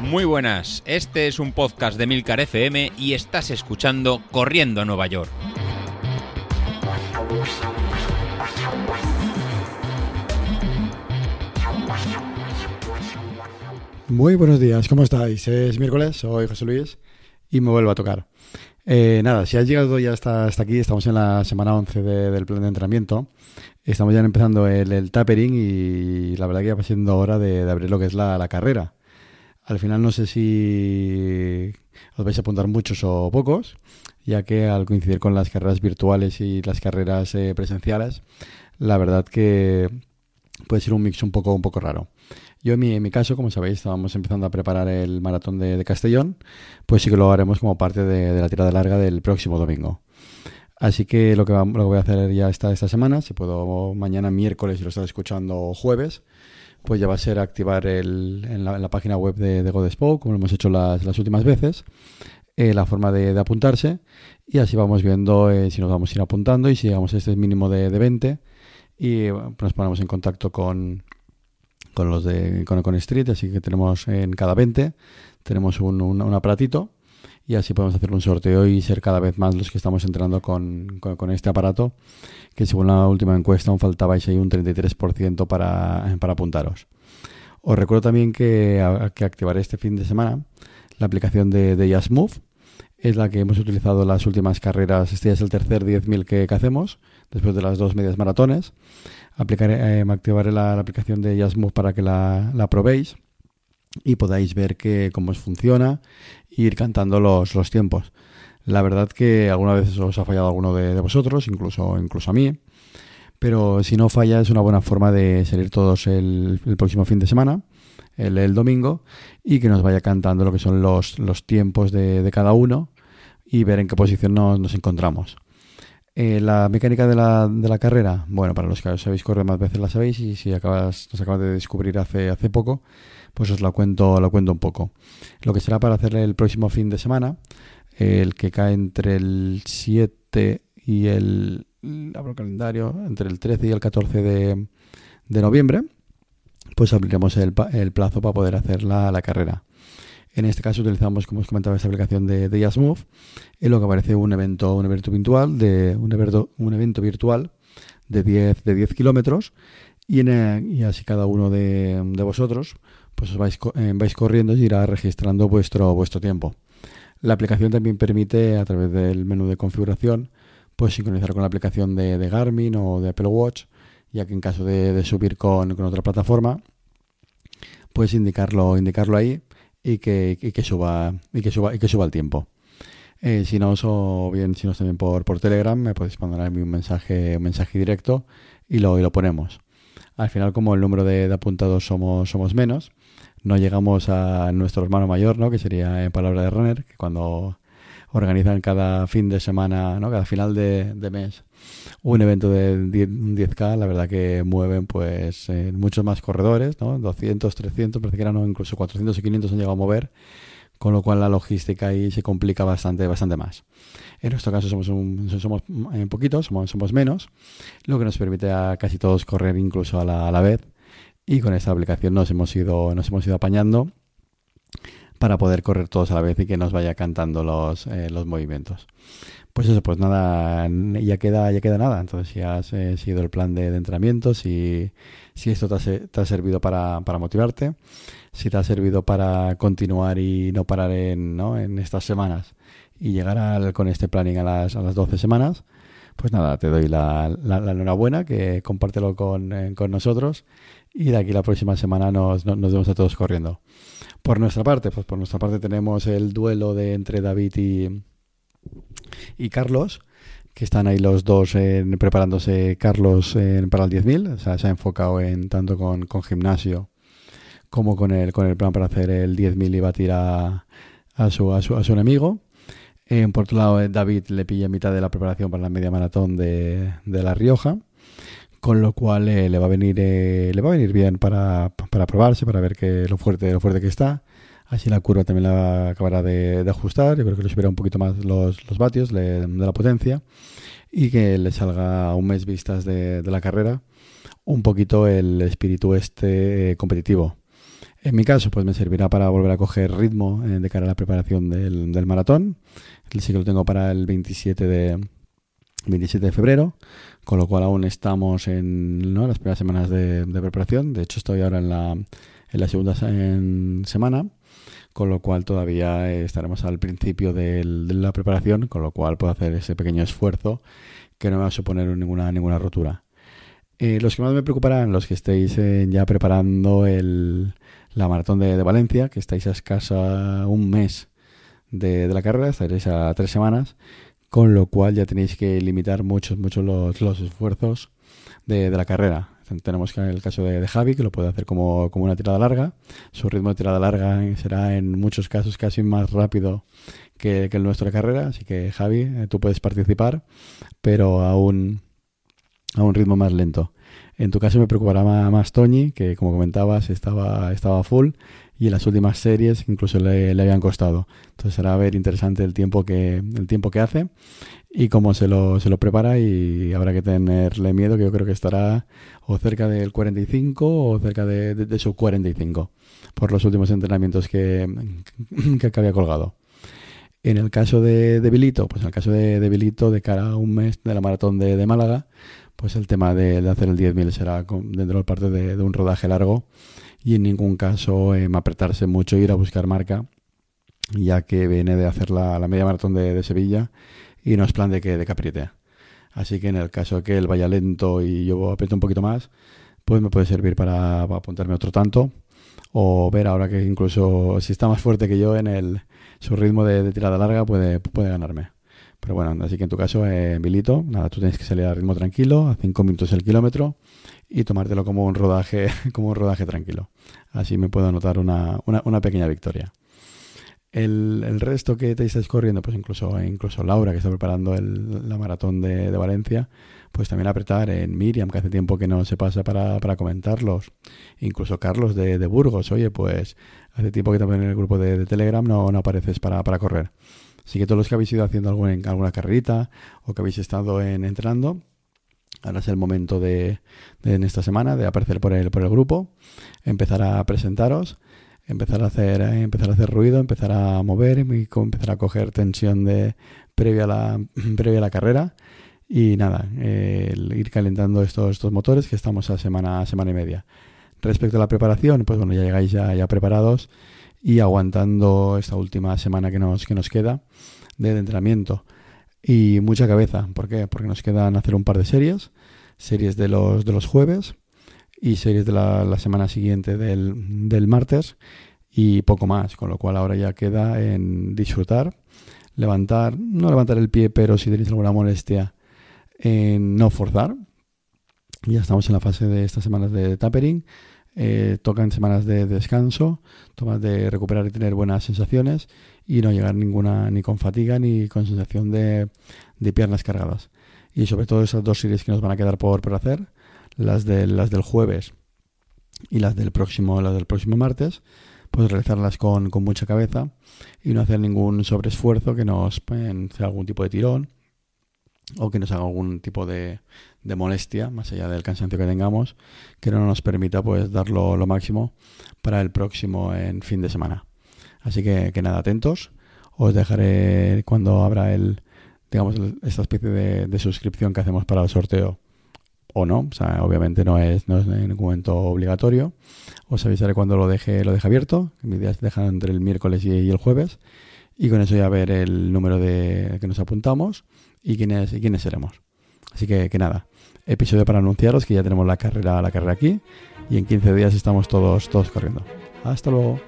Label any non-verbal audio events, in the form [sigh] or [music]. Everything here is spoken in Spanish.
Muy buenas, este es un podcast de Milcar FM y estás escuchando Corriendo a Nueva York. Muy buenos días, ¿cómo estáis? Es miércoles, soy José Luis y me vuelvo a tocar. Eh, nada, si has llegado ya hasta, hasta aquí, estamos en la semana 11 del plan de entrenamiento. Estamos ya empezando el, tapering y la verdad que ya va siendo hora de, abrir lo que es la, carrera. Al final no sé si os vais a apuntar muchos o pocos, ya que al coincidir con las carreras virtuales y las carreras eh, presenciales, la verdad que puede ser un mix un poco, un poco raro. Yo en mi, caso, como sabéis, estábamos empezando a preparar el maratón de, Castellón, pues sí que lo haremos como parte de, la tirada larga del próximo domingo. Así que lo que, lo que voy a hacer ya esta, esta semana, si puedo mañana miércoles, si lo estás escuchando jueves, pues ya va a ser activar el, en, la, página web de, de Godespo, como lo hemos hecho las, las últimas veces, eh, la forma de, apuntarse y así vamos viendo eh, si nos vamos a ir apuntando y si llegamos a este mínimo de, de 20 y nos ponemos en contacto con, con los de con, Street, así que tenemos en cada 20 tenemos un, un, aparatito y así podemos hacer un sorteo y ser cada vez más los que estamos entrando con, con, este aparato, que según la última encuesta aún faltabais ahí un 33% para, para apuntaros. Os recuerdo también que, que activaré este fin de semana la aplicación de, de Move, es la que hemos utilizado las últimas carreras, este es el tercer 10.000 que, que hacemos, después de las dos medias maratones aplicaré, eh, activaré la, aplicación de Jasmove para que la, probéis y podáis ver que, cómo funciona e ir cantando los, los tiempos. La verdad que alguna vez os ha fallado alguno de, vosotros, incluso, incluso a mí, pero si no falla es una buena forma de salir todos el, próximo fin de semana, el, domingo, y que nos vaya cantando lo que son los, los tiempos de, cada uno y ver en qué posición nos encontramos. Eh, la mecánica de la, de la carrera, bueno, para los que os habéis corrido más veces la sabéis y si acabas, nos acabas de descubrir hace, hace poco, pues os la cuento, lo cuento un poco. Lo que será para hacer el próximo fin de semana, el que cae entre el 7 y el, abro el calendario, entre el 13 y el 14 de, de noviembre, pues abriremos el, el plazo para poder hacer la, la carrera. En este caso utilizamos, como os comentaba, esta aplicación de, de en lo que aparece un evento, un evento virtual de un evento, un evento virtual de 10 de 10 kilómetros y, así cada uno de, vosotros pues eh, vais corriendo y irá registrando vuestro vuestro tiempo. La aplicación también permite a través del menú de configuración pues sincronizar con la aplicación de, Garmin o de Apple Watch, ya que en caso de, subir con, con, otra plataforma, puedes indicarlo, indicarlo ahí y que, que suba y que suba y que suba el tiempo. Eh, si no, bien si no también por, por Telegram, me podéis mandar a mí un mensaje, un mensaje directo y lo, y lo ponemos. Al final, como el número de, apuntados somos, somos menos, no llegamos a nuestro hermano mayor, ¿no? que sería en palabra de runner, que cuando organizan cada fin de semana, ¿no? cada final de, mes, un evento de 10, k la verdad que mueven pues eh, muchos más corredores, ¿no? 200, 300, parece que eran incluso 400 y 500 han llegado a mover, con lo cual la logística ahí se complica bastante, bastante más. En nuestro caso somos un, poquitos, somos, somos menos, lo que nos permite a casi todos correr incluso a la, a la vez y con esta aplicación nos hemos ido, nos hemos ido apañando para poder correr todos a la vez y que nos vaya cantando los, eh, los movimientos. Pues eso, pues nada, ya queda, ya queda nada. Entonces, si has eh, seguido el plan de, entrenamiento, si, si esto te ha, servido para, para, motivarte, si te ha servido para continuar y no parar en, ¿no? en estas semanas y llegar con este planning a las, a las 12 semanas, pues nada, te doy la, la, enhorabuena, que compártelo con, eh, con, nosotros y de aquí la próxima semana nos, nos, vemos a todos corriendo. Por nuestra parte, pues por nuestra parte tenemos el duelo de entre David y, y Carlos, que están ahí los dos preparándose Carlos para el 10.000, o sea, se ha enfocado en tanto con, con, gimnasio como con el, con el plan para hacer el 10.000 y batir a, a, su, a, su, a su enemigo. Por otro lado, eh, David le pilla mitad de la preparación para la media maratón de, de La Rioja con lo cual eh, le va a venir eh, le va a venir bien para, para probarse, para ver que lo fuerte lo fuerte que está. Así la curva también la acabará de, ajustar. Yo creo que le subirá un poquito más los, los vatios de la potencia y que le salga un mes vistas de, de la carrera un poquito el espíritu este eh, competitivo. En mi caso, pues me servirá para volver a coger ritmo eh, de cara a la preparación del, maratón. Sí que lo tengo para el 27 de, 27 de febrero, con lo cual aún estamos en las primeras semanas de, preparación. De hecho, estoy ahora en la, segunda semana, con lo cual todavía estaremos al principio de la preparación, con lo cual puedo hacer ese pequeño esfuerzo que no me va a suponer ninguna, ninguna rotura. Eh, los que más me preocuparán, los que estéis eh, ya preparando el, la maratón de, Valencia, que estáis a escasa un mes de, la carrera, estaréis a tres semanas, con lo cual ya tenéis que limitar muchos, muchos los, los esfuerzos de, la carrera. Tenemos el caso de, Javi, que lo puede hacer como, como, una tirada larga. Su ritmo de tirada larga será en muchos casos casi más rápido que, el nuestro de carrera. Así que Javi, eh, tú puedes participar, pero a un, a un ritmo más lento. En tu caso me preocupará más Toñi, que como comentabas estaba, estaba full y en las últimas series incluso le, habían costado. Entonces será ver interesante el tiempo que, el tiempo que hace y cómo se lo, se lo prepara y habrá que tenerle miedo que yo creo que estará o cerca del 45 o cerca de, de, su 45 por los últimos entrenamientos que, que, había colgado. En el caso de, de Bilito, pues en el caso de, de Bilito, de cara a un mes de la maratón de, de Málaga, pues el tema de, de hacer el 10.000 será dentro de parte de, un rodaje largo y en ningún caso eh, apretarse mucho, ir a buscar marca, ya que viene de hacer la, la media maratón de, de, Sevilla y no es plan de que, de que Así que en el caso que él vaya lento y yo apriete un poquito más, pues me puede servir para, apuntarme otro tanto o ver ahora que incluso si está más fuerte que yo en el su ritmo de, tirada larga puede, puede ganarme. Pero bueno, así que en tu caso, eh, Milito, nada, tú tienes que salir a ritmo tranquilo, a 5 minutos el kilómetro y tomártelo como un rodaje, [laughs] como un rodaje tranquilo. Así me puedo anotar una, una, una pequeña victoria. El, el, resto que te estáis corriendo, pues incluso, incluso Laura, que está preparando el, la maratón de, de, Valencia, pues también apretar en Miriam, que hace tiempo que no se pasa para, para comentarlos. Incluso Carlos de, de, Burgos, oye, pues hace tiempo que también en el grupo de, de Telegram no, no apareces para, para correr. Así que todos los que habéis ido haciendo alguna, carrerita o que habéis estado en, entrenando, ahora es el momento de, en esta semana de aparecer por el, por el grupo, empezar a presentaros, empezar a hacer, eh, empezar a hacer ruido, empezar a mover y empezar a coger tensión de previa a la, [clears throat] previa a la carrera. Y nada, ir calentando estos, motores que estamos a semana, semana y media. Respecto a la preparación, pues bueno, ya llegáis ya preparados y aguantando esta última semana que nos, que nos queda de entrenamiento. Y mucha cabeza. ¿Por qué? Porque nos quedan hacer un par de series, series de los, de los jueves y series de la, semana siguiente del, del martes y poco más, con lo cual ahora ya queda en disfrutar, levantar, no levantar el pie, pero si tenéis alguna molestia, en no forzar. Ya estamos en la fase de estas semanas de tapering eh, tocan semanas de descanso, tomas de recuperar y tener buenas sensaciones y no llegar ninguna ni con fatiga ni con sensación de, piernas cargadas. Y sobre todo esas dos series que nos van a quedar por, hacer, las, de, las del jueves y las del próximo, las del próximo martes, pues realizarlas con, con mucha cabeza y no hacer ningún sobreesfuerzo que nos sea algún tipo de tirón o que nos haga algún tipo de, de, molestia, más allá del cansancio que tengamos, que no nos permita pues darlo lo máximo para el próximo en fin de semana. Así que, que nada, atentos. Os dejaré cuando abra el, digamos, esta especie de, suscripción que hacemos para el sorteo o no, o sea, obviamente no es, no es en ningún momento obligatorio. Os avisaré cuando lo deje, lo deje abierto. Mi día se deja entre el miércoles y, y el jueves. Y con eso ya ver el número de que nos apuntamos y quiénes, y quiénes seremos. Así que, que nada, episodio para anunciaros que ya tenemos la carrera, la carrera aquí y en 15 días estamos todos, todos corriendo. Hasta luego.